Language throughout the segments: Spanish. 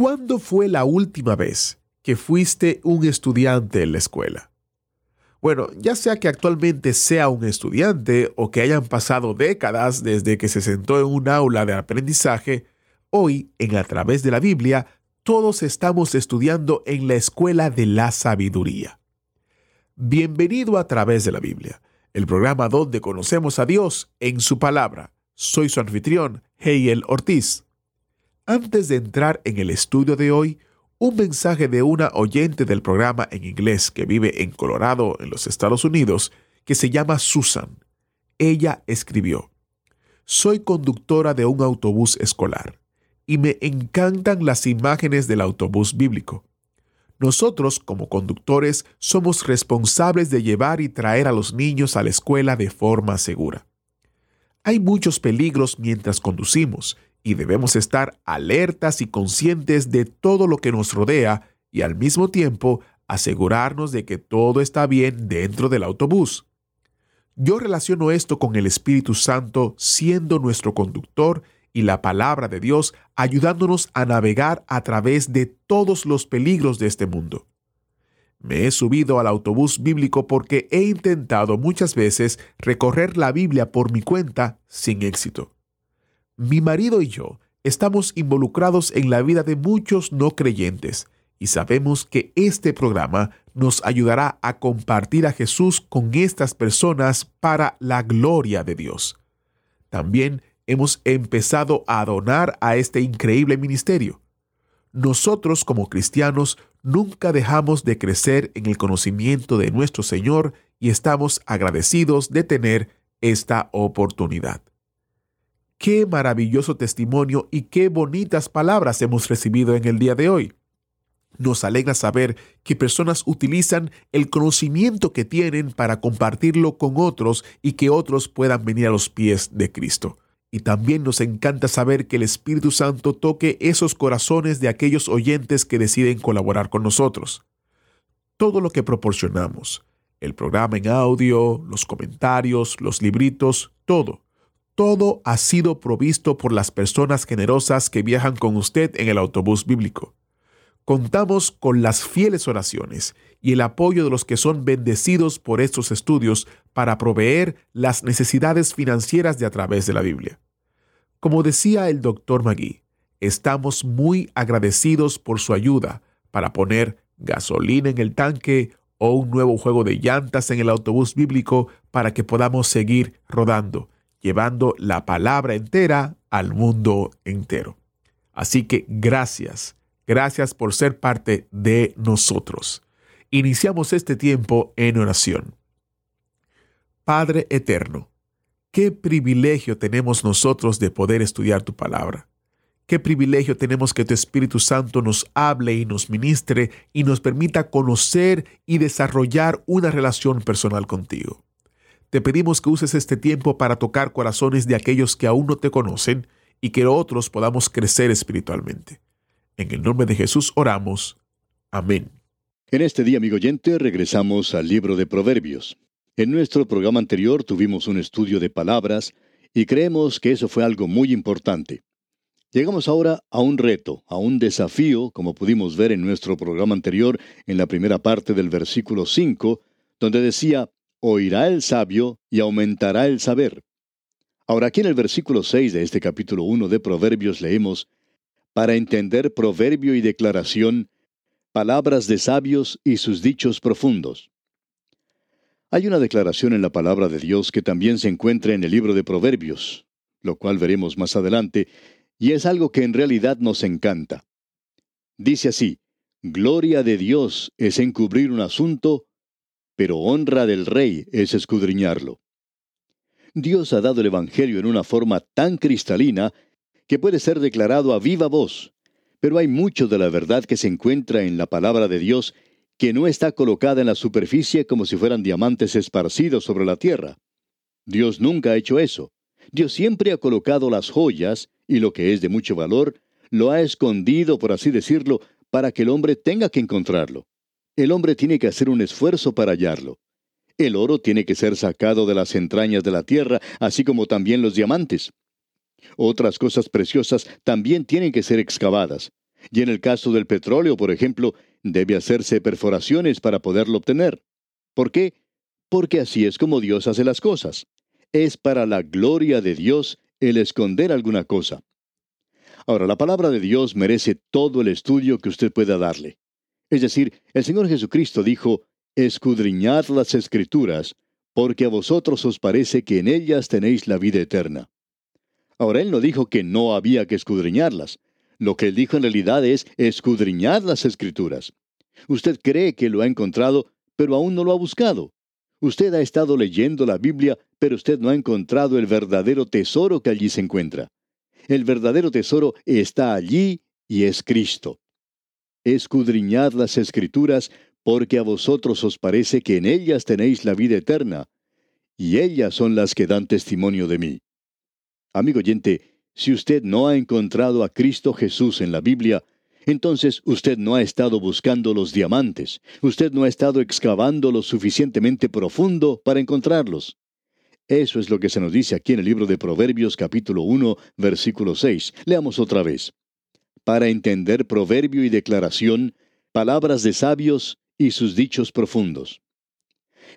¿Cuándo fue la última vez que fuiste un estudiante en la escuela? Bueno, ya sea que actualmente sea un estudiante o que hayan pasado décadas desde que se sentó en un aula de aprendizaje, hoy, en A través de la Biblia, todos estamos estudiando en la escuela de la sabiduría. Bienvenido a través de la Biblia, el programa donde conocemos a Dios en su palabra. Soy su anfitrión, Heiel Ortiz. Antes de entrar en el estudio de hoy, un mensaje de una oyente del programa en inglés que vive en Colorado, en los Estados Unidos, que se llama Susan. Ella escribió, Soy conductora de un autobús escolar y me encantan las imágenes del autobús bíblico. Nosotros, como conductores, somos responsables de llevar y traer a los niños a la escuela de forma segura. Hay muchos peligros mientras conducimos y debemos estar alertas y conscientes de todo lo que nos rodea y al mismo tiempo asegurarnos de que todo está bien dentro del autobús. Yo relaciono esto con el Espíritu Santo siendo nuestro conductor y la palabra de Dios ayudándonos a navegar a través de todos los peligros de este mundo. Me he subido al autobús bíblico porque he intentado muchas veces recorrer la Biblia por mi cuenta sin éxito. Mi marido y yo estamos involucrados en la vida de muchos no creyentes y sabemos que este programa nos ayudará a compartir a Jesús con estas personas para la gloria de Dios. También hemos empezado a donar a este increíble ministerio. Nosotros como cristianos nunca dejamos de crecer en el conocimiento de nuestro Señor y estamos agradecidos de tener esta oportunidad. Qué maravilloso testimonio y qué bonitas palabras hemos recibido en el día de hoy. Nos alegra saber que personas utilizan el conocimiento que tienen para compartirlo con otros y que otros puedan venir a los pies de Cristo. Y también nos encanta saber que el Espíritu Santo toque esos corazones de aquellos oyentes que deciden colaborar con nosotros. Todo lo que proporcionamos, el programa en audio, los comentarios, los libritos, todo, todo ha sido provisto por las personas generosas que viajan con usted en el autobús bíblico. Contamos con las fieles oraciones y el apoyo de los que son bendecidos por estos estudios para proveer las necesidades financieras de a través de la Biblia. Como decía el doctor Magui, estamos muy agradecidos por su ayuda para poner gasolina en el tanque o un nuevo juego de llantas en el autobús bíblico para que podamos seguir rodando, llevando la palabra entera al mundo entero. Así que gracias, gracias por ser parte de nosotros. Iniciamos este tiempo en oración. Padre Eterno, qué privilegio tenemos nosotros de poder estudiar tu palabra. Qué privilegio tenemos que tu Espíritu Santo nos hable y nos ministre y nos permita conocer y desarrollar una relación personal contigo. Te pedimos que uses este tiempo para tocar corazones de aquellos que aún no te conocen y que otros podamos crecer espiritualmente. En el nombre de Jesús oramos. Amén. En este día, amigo oyente, regresamos al libro de Proverbios. En nuestro programa anterior tuvimos un estudio de palabras y creemos que eso fue algo muy importante. Llegamos ahora a un reto, a un desafío, como pudimos ver en nuestro programa anterior en la primera parte del versículo 5, donde decía, oirá el sabio y aumentará el saber. Ahora aquí en el versículo 6 de este capítulo 1 de Proverbios leemos, para entender proverbio y declaración, palabras de sabios y sus dichos profundos. Hay una declaración en la palabra de Dios que también se encuentra en el libro de Proverbios, lo cual veremos más adelante, y es algo que en realidad nos encanta. Dice así, Gloria de Dios es encubrir un asunto, pero honra del rey es escudriñarlo. Dios ha dado el Evangelio en una forma tan cristalina que puede ser declarado a viva voz, pero hay mucho de la verdad que se encuentra en la palabra de Dios que no está colocada en la superficie como si fueran diamantes esparcidos sobre la tierra. Dios nunca ha hecho eso. Dios siempre ha colocado las joyas, y lo que es de mucho valor, lo ha escondido, por así decirlo, para que el hombre tenga que encontrarlo. El hombre tiene que hacer un esfuerzo para hallarlo. El oro tiene que ser sacado de las entrañas de la tierra, así como también los diamantes. Otras cosas preciosas también tienen que ser excavadas. Y en el caso del petróleo, por ejemplo, debe hacerse perforaciones para poderlo obtener. ¿Por qué? Porque así es como Dios hace las cosas. Es para la gloria de Dios el esconder alguna cosa. Ahora, la palabra de Dios merece todo el estudio que usted pueda darle. Es decir, el Señor Jesucristo dijo, escudriñad las escrituras, porque a vosotros os parece que en ellas tenéis la vida eterna. Ahora, Él no dijo que no había que escudriñarlas. Lo que Él dijo en realidad es, escudriñad las escrituras. Usted cree que lo ha encontrado, pero aún no lo ha buscado. Usted ha estado leyendo la Biblia, pero usted no ha encontrado el verdadero tesoro que allí se encuentra. El verdadero tesoro está allí y es Cristo. Escudriñad las escrituras, porque a vosotros os parece que en ellas tenéis la vida eterna, y ellas son las que dan testimonio de mí. Amigo oyente, si usted no ha encontrado a Cristo Jesús en la Biblia, entonces usted no ha estado buscando los diamantes, usted no ha estado excavando lo suficientemente profundo para encontrarlos. Eso es lo que se nos dice aquí en el libro de Proverbios capítulo 1, versículo 6. Leamos otra vez. Para entender proverbio y declaración, palabras de sabios y sus dichos profundos.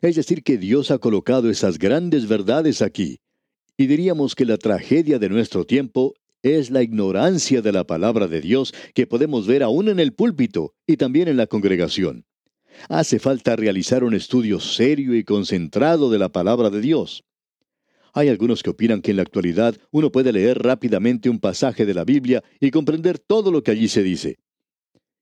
Es decir, que Dios ha colocado esas grandes verdades aquí. Y diríamos que la tragedia de nuestro tiempo es la ignorancia de la palabra de Dios que podemos ver aún en el púlpito y también en la congregación. Hace falta realizar un estudio serio y concentrado de la palabra de Dios. Hay algunos que opinan que en la actualidad uno puede leer rápidamente un pasaje de la Biblia y comprender todo lo que allí se dice.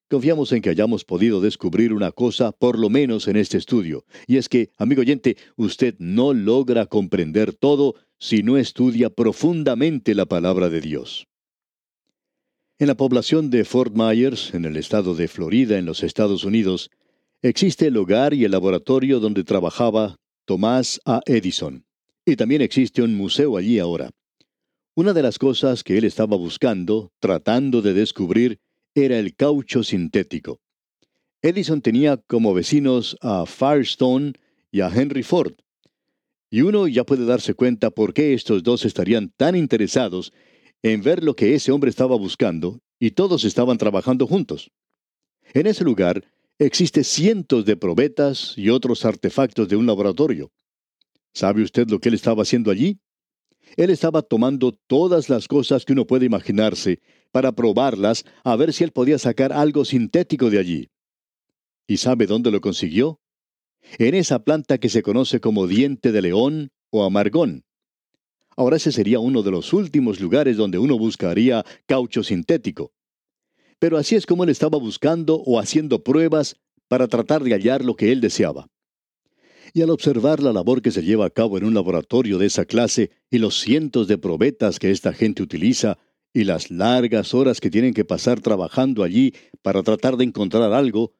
Confiamos en que hayamos podido descubrir una cosa, por lo menos en este estudio, y es que, amigo oyente, usted no logra comprender todo si no estudia profundamente la palabra de Dios. En la población de Fort Myers, en el estado de Florida, en los Estados Unidos, existe el hogar y el laboratorio donde trabajaba Tomás A. Edison. Y también existe un museo allí ahora. Una de las cosas que él estaba buscando, tratando de descubrir, era el caucho sintético. Edison tenía como vecinos a Firestone y a Henry Ford. Y uno ya puede darse cuenta por qué estos dos estarían tan interesados en ver lo que ese hombre estaba buscando, y todos estaban trabajando juntos. En ese lugar existe cientos de probetas y otros artefactos de un laboratorio. ¿Sabe usted lo que él estaba haciendo allí? Él estaba tomando todas las cosas que uno puede imaginarse para probarlas a ver si él podía sacar algo sintético de allí. ¿Y sabe dónde lo consiguió? En esa planta que se conoce como diente de león o amargón. Ahora ese sería uno de los últimos lugares donde uno buscaría caucho sintético. Pero así es como él estaba buscando o haciendo pruebas para tratar de hallar lo que él deseaba y al observar la labor que se lleva a cabo en un laboratorio de esa clase y los cientos de probetas que esta gente utiliza y las largas horas que tienen que pasar trabajando allí para tratar de encontrar algo,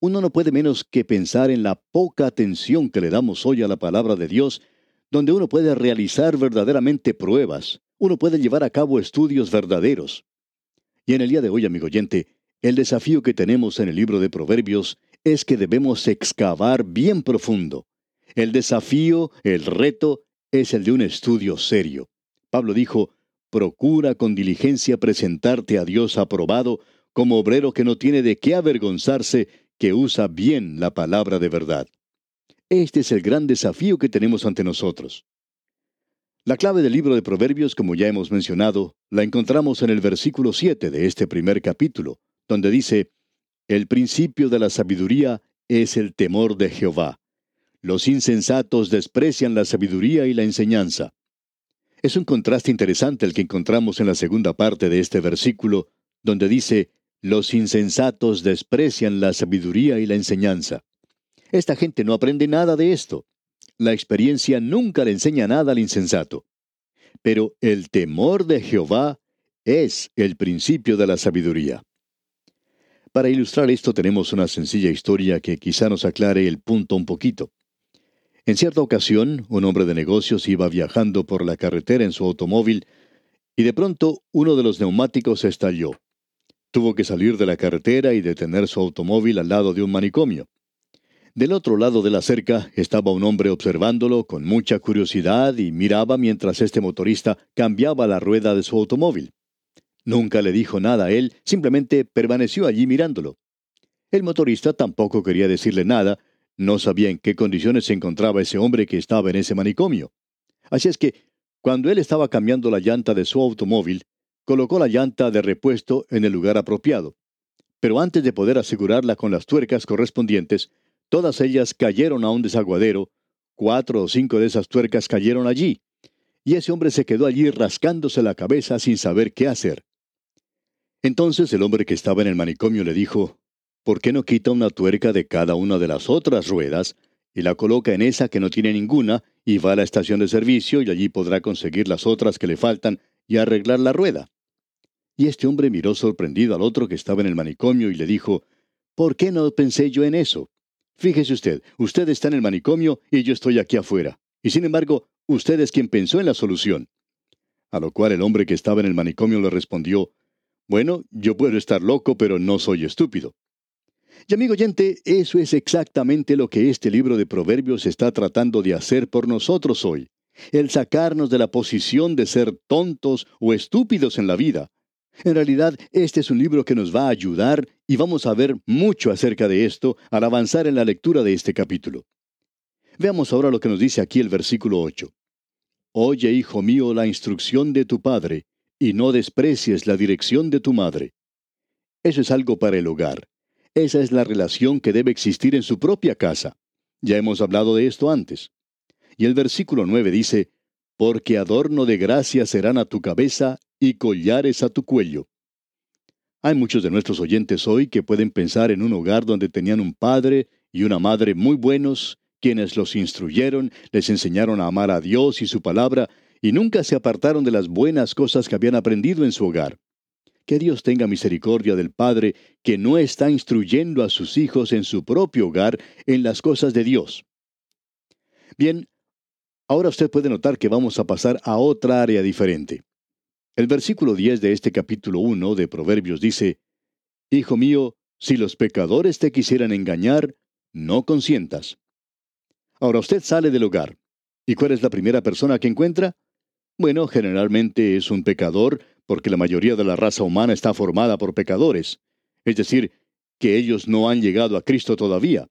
uno no puede menos que pensar en la poca atención que le damos hoy a la palabra de Dios, donde uno puede realizar verdaderamente pruebas, uno puede llevar a cabo estudios verdaderos. Y en el día de hoy, amigo oyente, el desafío que tenemos en el libro de Proverbios es que debemos excavar bien profundo, el desafío, el reto, es el de un estudio serio. Pablo dijo, procura con diligencia presentarte a Dios aprobado como obrero que no tiene de qué avergonzarse, que usa bien la palabra de verdad. Este es el gran desafío que tenemos ante nosotros. La clave del libro de Proverbios, como ya hemos mencionado, la encontramos en el versículo 7 de este primer capítulo, donde dice, El principio de la sabiduría es el temor de Jehová. Los insensatos desprecian la sabiduría y la enseñanza. Es un contraste interesante el que encontramos en la segunda parte de este versículo, donde dice, los insensatos desprecian la sabiduría y la enseñanza. Esta gente no aprende nada de esto. La experiencia nunca le enseña nada al insensato. Pero el temor de Jehová es el principio de la sabiduría. Para ilustrar esto tenemos una sencilla historia que quizá nos aclare el punto un poquito. En cierta ocasión, un hombre de negocios iba viajando por la carretera en su automóvil y de pronto uno de los neumáticos estalló. Tuvo que salir de la carretera y detener su automóvil al lado de un manicomio. Del otro lado de la cerca estaba un hombre observándolo con mucha curiosidad y miraba mientras este motorista cambiaba la rueda de su automóvil. Nunca le dijo nada a él, simplemente permaneció allí mirándolo. El motorista tampoco quería decirle nada, no sabía en qué condiciones se encontraba ese hombre que estaba en ese manicomio. Así es que, cuando él estaba cambiando la llanta de su automóvil, colocó la llanta de repuesto en el lugar apropiado. Pero antes de poder asegurarla con las tuercas correspondientes, todas ellas cayeron a un desaguadero, cuatro o cinco de esas tuercas cayeron allí, y ese hombre se quedó allí rascándose la cabeza sin saber qué hacer. Entonces el hombre que estaba en el manicomio le dijo, ¿por qué no quita una tuerca de cada una de las otras ruedas y la coloca en esa que no tiene ninguna y va a la estación de servicio y allí podrá conseguir las otras que le faltan y arreglar la rueda? Y este hombre miró sorprendido al otro que estaba en el manicomio y le dijo, ¿por qué no pensé yo en eso? Fíjese usted, usted está en el manicomio y yo estoy aquí afuera. Y sin embargo, usted es quien pensó en la solución. A lo cual el hombre que estaba en el manicomio le respondió, bueno, yo puedo estar loco, pero no soy estúpido. Y amigo oyente, eso es exactamente lo que este libro de Proverbios está tratando de hacer por nosotros hoy. El sacarnos de la posición de ser tontos o estúpidos en la vida. En realidad, este es un libro que nos va a ayudar y vamos a ver mucho acerca de esto al avanzar en la lectura de este capítulo. Veamos ahora lo que nos dice aquí el versículo 8. Oye, hijo mío, la instrucción de tu padre, y no desprecies la dirección de tu madre. Eso es algo para el hogar. Esa es la relación que debe existir en su propia casa. Ya hemos hablado de esto antes. Y el versículo 9 dice, Porque adorno de gracia serán a tu cabeza y collares a tu cuello. Hay muchos de nuestros oyentes hoy que pueden pensar en un hogar donde tenían un padre y una madre muy buenos, quienes los instruyeron, les enseñaron a amar a Dios y su palabra, y nunca se apartaron de las buenas cosas que habían aprendido en su hogar. Que Dios tenga misericordia del Padre que no está instruyendo a sus hijos en su propio hogar en las cosas de Dios. Bien, ahora usted puede notar que vamos a pasar a otra área diferente. El versículo 10 de este capítulo 1 de Proverbios dice, Hijo mío, si los pecadores te quisieran engañar, no consientas. Ahora usted sale del hogar. ¿Y cuál es la primera persona que encuentra? Bueno, generalmente es un pecador, porque la mayoría de la raza humana está formada por pecadores, es decir, que ellos no han llegado a Cristo todavía.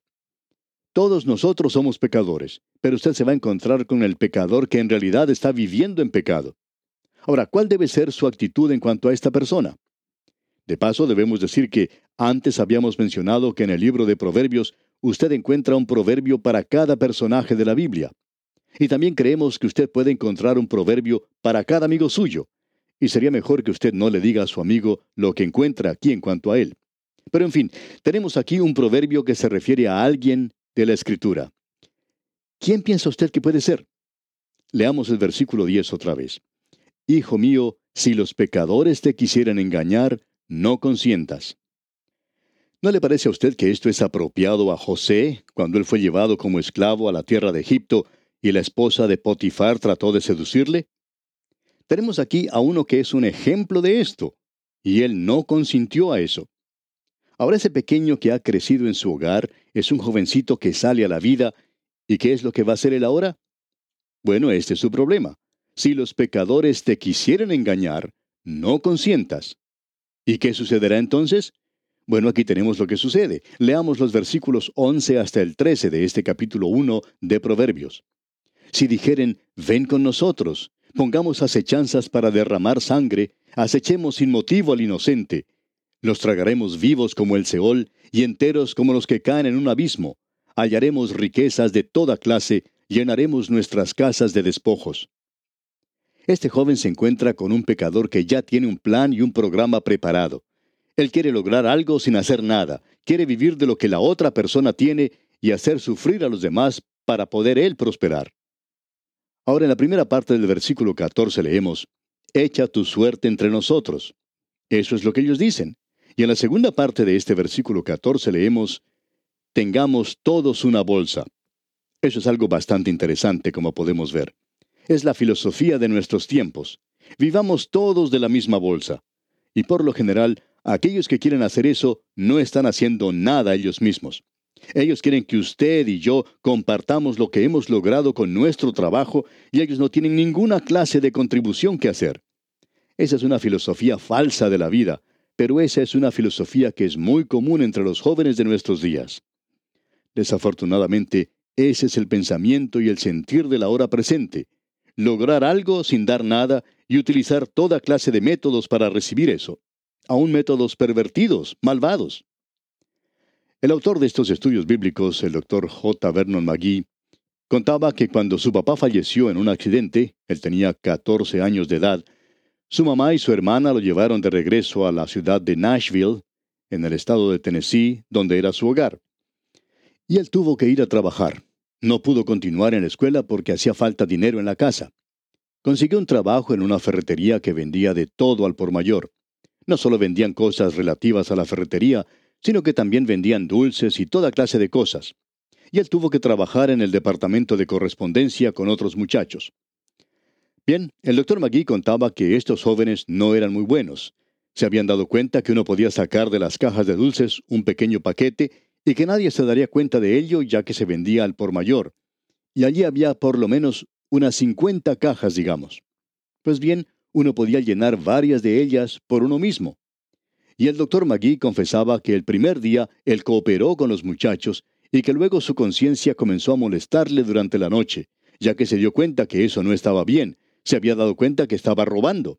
Todos nosotros somos pecadores, pero usted se va a encontrar con el pecador que en realidad está viviendo en pecado. Ahora, ¿cuál debe ser su actitud en cuanto a esta persona? De paso, debemos decir que antes habíamos mencionado que en el libro de Proverbios usted encuentra un proverbio para cada personaje de la Biblia. Y también creemos que usted puede encontrar un proverbio para cada amigo suyo. Y sería mejor que usted no le diga a su amigo lo que encuentra aquí en cuanto a él. Pero en fin, tenemos aquí un proverbio que se refiere a alguien de la Escritura. ¿Quién piensa usted que puede ser? Leamos el versículo 10 otra vez. Hijo mío, si los pecadores te quisieran engañar, no consientas. ¿No le parece a usted que esto es apropiado a José cuando él fue llevado como esclavo a la tierra de Egipto y la esposa de Potifar trató de seducirle? Tenemos aquí a uno que es un ejemplo de esto, y él no consintió a eso. Ahora ese pequeño que ha crecido en su hogar es un jovencito que sale a la vida, ¿y qué es lo que va a hacer él ahora? Bueno, este es su problema. Si los pecadores te quisieren engañar, no consientas. ¿Y qué sucederá entonces? Bueno, aquí tenemos lo que sucede. Leamos los versículos 11 hasta el 13 de este capítulo 1 de Proverbios. Si dijeren, ven con nosotros, pongamos acechanzas para derramar sangre, acechemos sin motivo al inocente. Los tragaremos vivos como el Seol y enteros como los que caen en un abismo. Hallaremos riquezas de toda clase, llenaremos nuestras casas de despojos. Este joven se encuentra con un pecador que ya tiene un plan y un programa preparado. Él quiere lograr algo sin hacer nada, quiere vivir de lo que la otra persona tiene y hacer sufrir a los demás para poder él prosperar. Ahora en la primera parte del versículo 14 leemos, echa tu suerte entre nosotros. Eso es lo que ellos dicen. Y en la segunda parte de este versículo 14 leemos, tengamos todos una bolsa. Eso es algo bastante interesante, como podemos ver. Es la filosofía de nuestros tiempos. Vivamos todos de la misma bolsa. Y por lo general, aquellos que quieren hacer eso no están haciendo nada ellos mismos. Ellos quieren que usted y yo compartamos lo que hemos logrado con nuestro trabajo y ellos no tienen ninguna clase de contribución que hacer. Esa es una filosofía falsa de la vida, pero esa es una filosofía que es muy común entre los jóvenes de nuestros días. Desafortunadamente, ese es el pensamiento y el sentir de la hora presente. Lograr algo sin dar nada y utilizar toda clase de métodos para recibir eso. Aún métodos pervertidos, malvados. El autor de estos estudios bíblicos, el doctor J. Vernon McGee, contaba que cuando su papá falleció en un accidente, él tenía 14 años de edad, su mamá y su hermana lo llevaron de regreso a la ciudad de Nashville, en el estado de Tennessee, donde era su hogar y él tuvo que ir a trabajar. No pudo continuar en la escuela porque hacía falta dinero en la casa. Consiguió un trabajo en una ferretería que vendía de todo al por mayor. No solo vendían cosas relativas a la ferretería, sino que también vendían dulces y toda clase de cosas. Y él tuvo que trabajar en el departamento de correspondencia con otros muchachos. Bien, el doctor McGee contaba que estos jóvenes no eran muy buenos. Se habían dado cuenta que uno podía sacar de las cajas de dulces un pequeño paquete y que nadie se daría cuenta de ello ya que se vendía al por mayor. Y allí había por lo menos unas 50 cajas, digamos. Pues bien, uno podía llenar varias de ellas por uno mismo. Y el doctor Magui confesaba que el primer día él cooperó con los muchachos y que luego su conciencia comenzó a molestarle durante la noche, ya que se dio cuenta que eso no estaba bien, se había dado cuenta que estaba robando.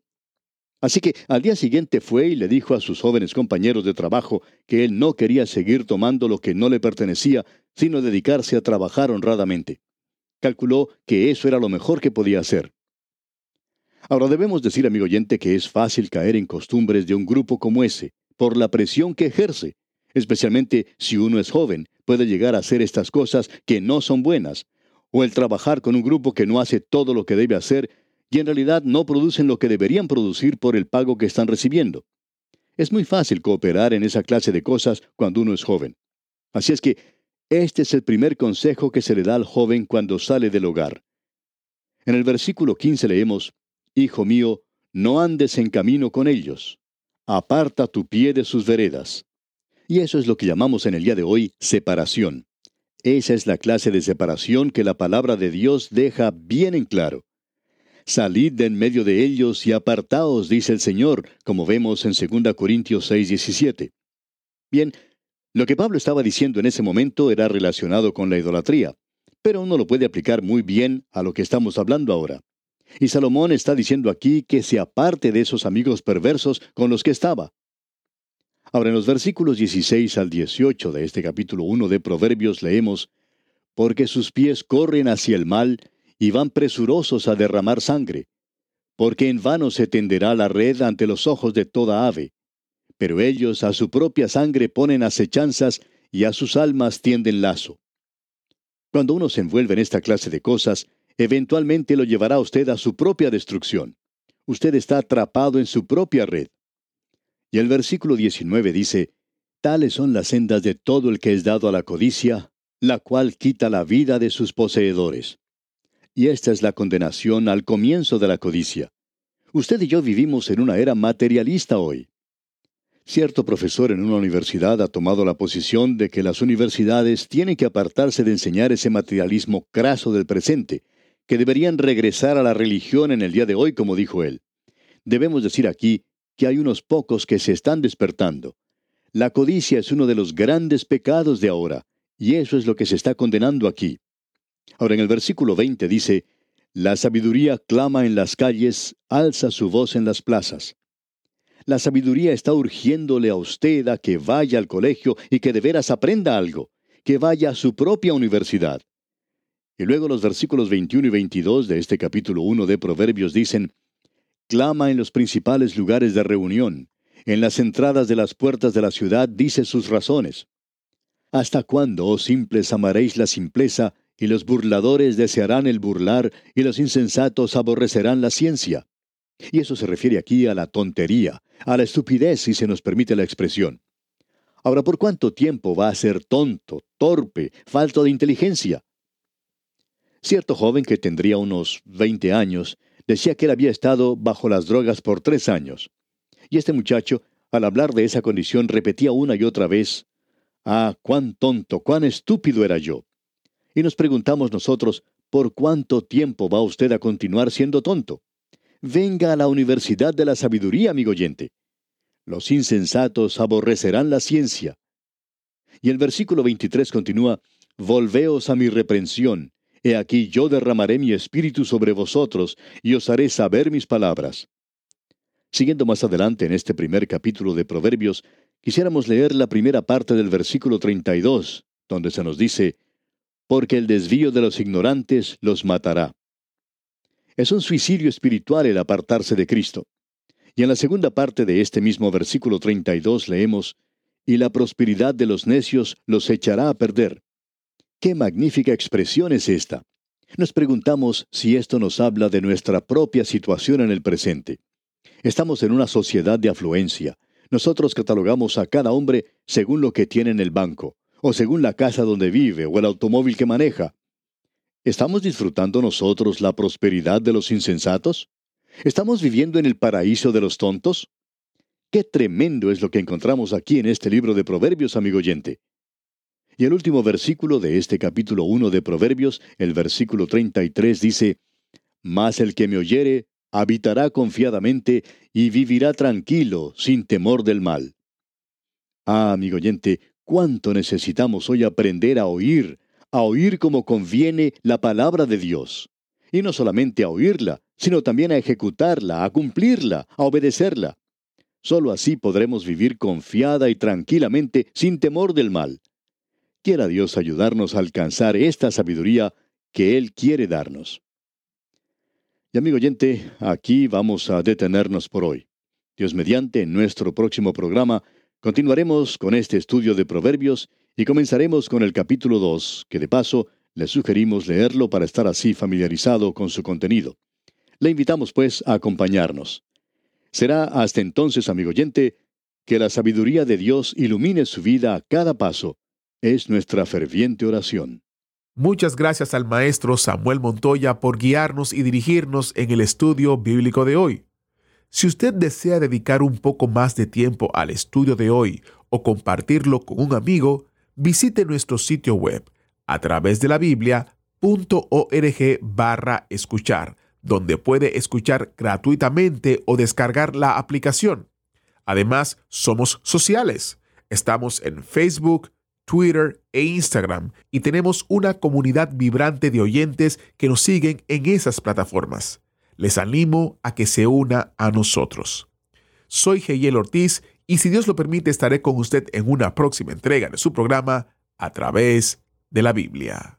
Así que al día siguiente fue y le dijo a sus jóvenes compañeros de trabajo que él no quería seguir tomando lo que no le pertenecía, sino dedicarse a trabajar honradamente. Calculó que eso era lo mejor que podía hacer. Ahora debemos decir, amigo oyente, que es fácil caer en costumbres de un grupo como ese, por la presión que ejerce, especialmente si uno es joven, puede llegar a hacer estas cosas que no son buenas, o el trabajar con un grupo que no hace todo lo que debe hacer y en realidad no producen lo que deberían producir por el pago que están recibiendo. Es muy fácil cooperar en esa clase de cosas cuando uno es joven. Así es que este es el primer consejo que se le da al joven cuando sale del hogar. En el versículo 15 leemos, Hijo mío, no andes en camino con ellos. Aparta tu pie de sus veredas. Y eso es lo que llamamos en el día de hoy separación. Esa es la clase de separación que la palabra de Dios deja bien en claro. Salid de en medio de ellos y apartaos, dice el Señor, como vemos en 2 Corintios 6, 17. Bien, lo que Pablo estaba diciendo en ese momento era relacionado con la idolatría, pero uno lo puede aplicar muy bien a lo que estamos hablando ahora. Y Salomón está diciendo aquí que se aparte de esos amigos perversos con los que estaba. Ahora en los versículos 16 al 18 de este capítulo 1 de Proverbios leemos, Porque sus pies corren hacia el mal y van presurosos a derramar sangre, porque en vano se tenderá la red ante los ojos de toda ave. Pero ellos a su propia sangre ponen acechanzas y a sus almas tienden lazo. Cuando uno se envuelve en esta clase de cosas, eventualmente lo llevará usted a su propia destrucción. Usted está atrapado en su propia red. Y el versículo 19 dice, Tales son las sendas de todo el que es dado a la codicia, la cual quita la vida de sus poseedores. Y esta es la condenación al comienzo de la codicia. Usted y yo vivimos en una era materialista hoy. Cierto profesor en una universidad ha tomado la posición de que las universidades tienen que apartarse de enseñar ese materialismo craso del presente, que deberían regresar a la religión en el día de hoy, como dijo él. Debemos decir aquí que hay unos pocos que se están despertando. La codicia es uno de los grandes pecados de ahora, y eso es lo que se está condenando aquí. Ahora en el versículo 20 dice, La sabiduría clama en las calles, alza su voz en las plazas. La sabiduría está urgiéndole a usted a que vaya al colegio y que de veras aprenda algo, que vaya a su propia universidad. Y luego los versículos 21 y 22 de este capítulo 1 de Proverbios dicen, Clama en los principales lugares de reunión, en las entradas de las puertas de la ciudad dice sus razones. ¿Hasta cuándo, oh simples, amaréis la simpleza y los burladores desearán el burlar, y los insensatos aborrecerán la ciencia. Y eso se refiere aquí a la tontería, a la estupidez, si se nos permite la expresión. Ahora, ¿por cuánto tiempo va a ser tonto, torpe, falto de inteligencia? Cierto joven que tendría unos 20 años decía que él había estado bajo las drogas por tres años. Y este muchacho, al hablar de esa condición, repetía una y otra vez, Ah, cuán tonto, cuán estúpido era yo. Y nos preguntamos nosotros, ¿por cuánto tiempo va usted a continuar siendo tonto? Venga a la Universidad de la Sabiduría, amigo oyente. Los insensatos aborrecerán la ciencia. Y el versículo 23 continúa, Volveos a mi reprensión. He aquí yo derramaré mi espíritu sobre vosotros, y os haré saber mis palabras. Siguiendo más adelante en este primer capítulo de Proverbios, quisiéramos leer la primera parte del versículo 32, donde se nos dice, Porque el desvío de los ignorantes los matará. Es un suicidio espiritual el apartarse de Cristo. Y en la segunda parte de este mismo versículo 32 leemos, Y la prosperidad de los necios los echará a perder. Qué magnífica expresión es esta. Nos preguntamos si esto nos habla de nuestra propia situación en el presente. Estamos en una sociedad de afluencia. Nosotros catalogamos a cada hombre según lo que tiene en el banco, o según la casa donde vive, o el automóvil que maneja. ¿Estamos disfrutando nosotros la prosperidad de los insensatos? ¿Estamos viviendo en el paraíso de los tontos? Qué tremendo es lo que encontramos aquí en este libro de Proverbios, amigo oyente. Y el último versículo de este capítulo 1 de Proverbios, el versículo 33, dice, Mas el que me oyere habitará confiadamente y vivirá tranquilo, sin temor del mal. Ah, amigo oyente, cuánto necesitamos hoy aprender a oír, a oír como conviene la palabra de Dios. Y no solamente a oírla, sino también a ejecutarla, a cumplirla, a obedecerla. Solo así podremos vivir confiada y tranquilamente sin temor del mal. Quiera Dios ayudarnos a alcanzar esta sabiduría que Él quiere darnos. Y amigo oyente, aquí vamos a detenernos por hoy. Dios mediante, en nuestro próximo programa, continuaremos con este estudio de Proverbios y comenzaremos con el capítulo 2, que de paso le sugerimos leerlo para estar así familiarizado con su contenido. Le invitamos pues a acompañarnos. Será hasta entonces, amigo oyente, que la sabiduría de Dios ilumine su vida a cada paso es nuestra ferviente oración. Muchas gracias al maestro Samuel Montoya por guiarnos y dirigirnos en el estudio bíblico de hoy. Si usted desea dedicar un poco más de tiempo al estudio de hoy o compartirlo con un amigo, visite nuestro sitio web a través de la biblia.org barra escuchar, donde puede escuchar gratuitamente o descargar la aplicación. Además, somos sociales. Estamos en Facebook, Twitter e Instagram y tenemos una comunidad vibrante de oyentes que nos siguen en esas plataformas. Les animo a que se una a nosotros. Soy Geyel Ortiz y si Dios lo permite estaré con usted en una próxima entrega de su programa a través de la Biblia.